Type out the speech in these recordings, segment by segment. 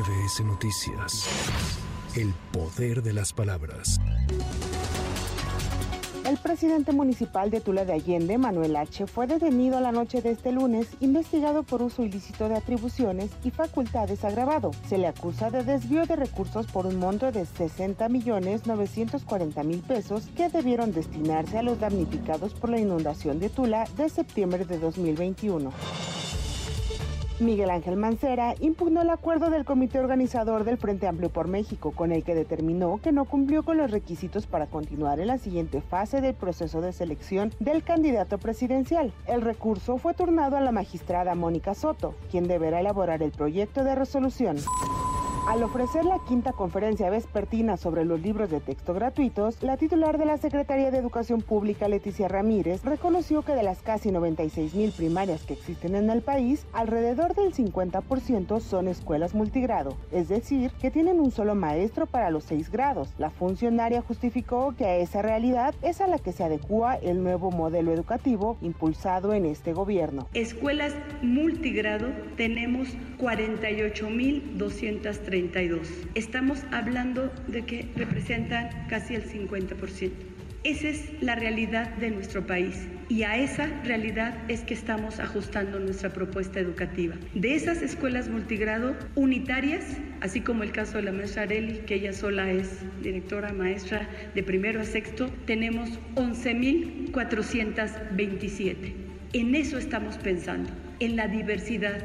MBS Noticias. El poder de las palabras. El presidente municipal de Tula de Allende, Manuel H., fue detenido la noche de este lunes, investigado por uso ilícito de atribuciones y facultades agravado. Se le acusa de desvío de recursos por un monto de 60 millones 940 mil pesos que debieron destinarse a los damnificados por la inundación de Tula de septiembre de 2021. Miguel Ángel Mancera impugnó el acuerdo del comité organizador del Frente Amplio por México, con el que determinó que no cumplió con los requisitos para continuar en la siguiente fase del proceso de selección del candidato presidencial. El recurso fue turnado a la magistrada Mónica Soto, quien deberá elaborar el proyecto de resolución. Al ofrecer la quinta conferencia vespertina sobre los libros de texto gratuitos, la titular de la Secretaría de Educación Pública, Leticia Ramírez, reconoció que de las casi 96 mil primarias que existen en el país, alrededor del 50% son escuelas multigrado, es decir, que tienen un solo maestro para los seis grados. La funcionaria justificó que a esa realidad es a la que se adecua el nuevo modelo educativo impulsado en este gobierno. Escuelas multigrado tenemos 48.230 Estamos hablando de que representan casi el 50%. Esa es la realidad de nuestro país y a esa realidad es que estamos ajustando nuestra propuesta educativa. De esas escuelas multigrado unitarias, así como el caso de la maestra Areli, que ella sola es directora maestra de primero a sexto, tenemos 11.427. En eso estamos pensando, en la diversidad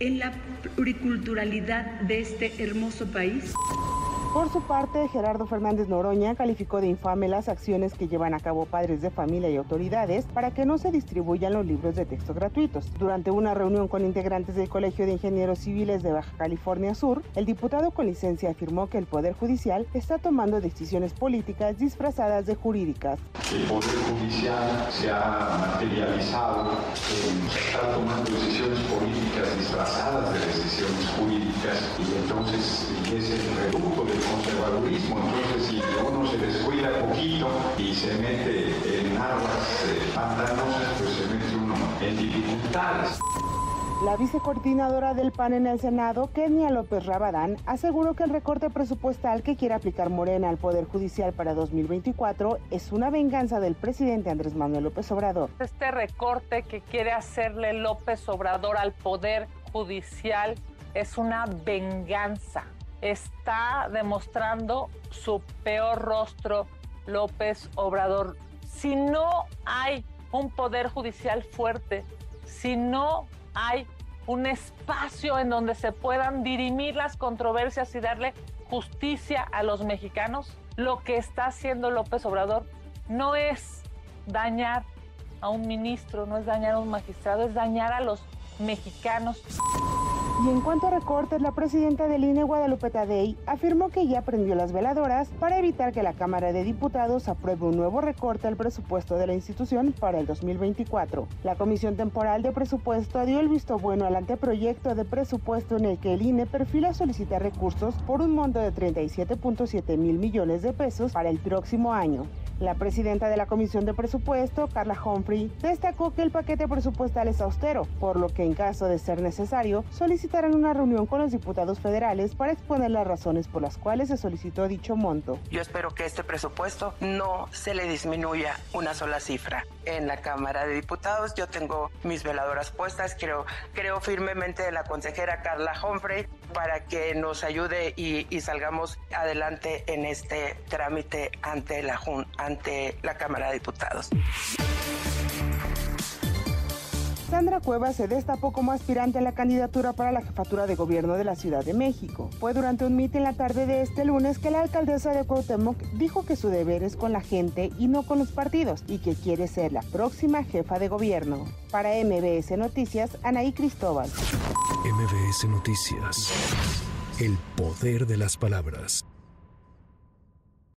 en la pluriculturalidad de este hermoso país. Por su parte, Gerardo Fernández Noroña calificó de infame las acciones que llevan a cabo padres de familia y autoridades para que no se distribuyan los libros de texto gratuitos. Durante una reunión con integrantes del Colegio de Ingenieros Civiles de Baja California Sur, el diputado con licencia afirmó que el Poder Judicial está tomando decisiones políticas disfrazadas de jurídicas. El Poder Judicial se ha materializado en estar tomando decisiones políticas disfrazadas de decisiones jurídicas y entonces es el reducto del conservadurismo. Entonces, si uno se descuida poquito y se mete en aguas eh, pantanosas, pues se mete uno en dificultades. La vicecoordinadora del PAN en el Senado, Kenia López Rabadán, aseguró que el recorte presupuestal que quiere aplicar Morena al Poder Judicial para 2024 es una venganza del presidente Andrés Manuel López Obrador. Este recorte que quiere hacerle López Obrador al Poder Judicial es una venganza está demostrando su peor rostro López Obrador. Si no hay un poder judicial fuerte, si no hay un espacio en donde se puedan dirimir las controversias y darle justicia a los mexicanos, lo que está haciendo López Obrador no es dañar a un ministro, no es dañar a un magistrado, es dañar a los mexicanos. Y en cuanto a recortes, la presidenta del INE, Guadalupe Tadei, afirmó que ya prendió las veladoras para evitar que la Cámara de Diputados apruebe un nuevo recorte al presupuesto de la institución para el 2024. La Comisión Temporal de Presupuesto dio el visto bueno al anteproyecto de presupuesto en el que el INE perfila solicitar recursos por un monto de 37.7 mil millones de pesos para el próximo año. La presidenta de la Comisión de Presupuesto, Carla Humphrey, destacó que el paquete presupuestal es austero, por lo que en caso de ser necesario, solicitarán una reunión con los diputados federales para exponer las razones por las cuales se solicitó dicho monto. Yo espero que este presupuesto no se le disminuya una sola cifra. En la Cámara de Diputados yo tengo mis veladoras puestas, creo, creo firmemente de la consejera Carla Humphrey para que nos ayude y, y salgamos adelante en este trámite ante la ante la Cámara de Diputados. Sandra Cuevas se destapó como aspirante a la candidatura para la jefatura de gobierno de la Ciudad de México. Fue durante un mitin la tarde de este lunes que la alcaldesa de Cuauhtémoc dijo que su deber es con la gente y no con los partidos y que quiere ser la próxima jefa de gobierno. Para MBS Noticias, Anaí Cristóbal. MBS Noticias. El poder de las palabras.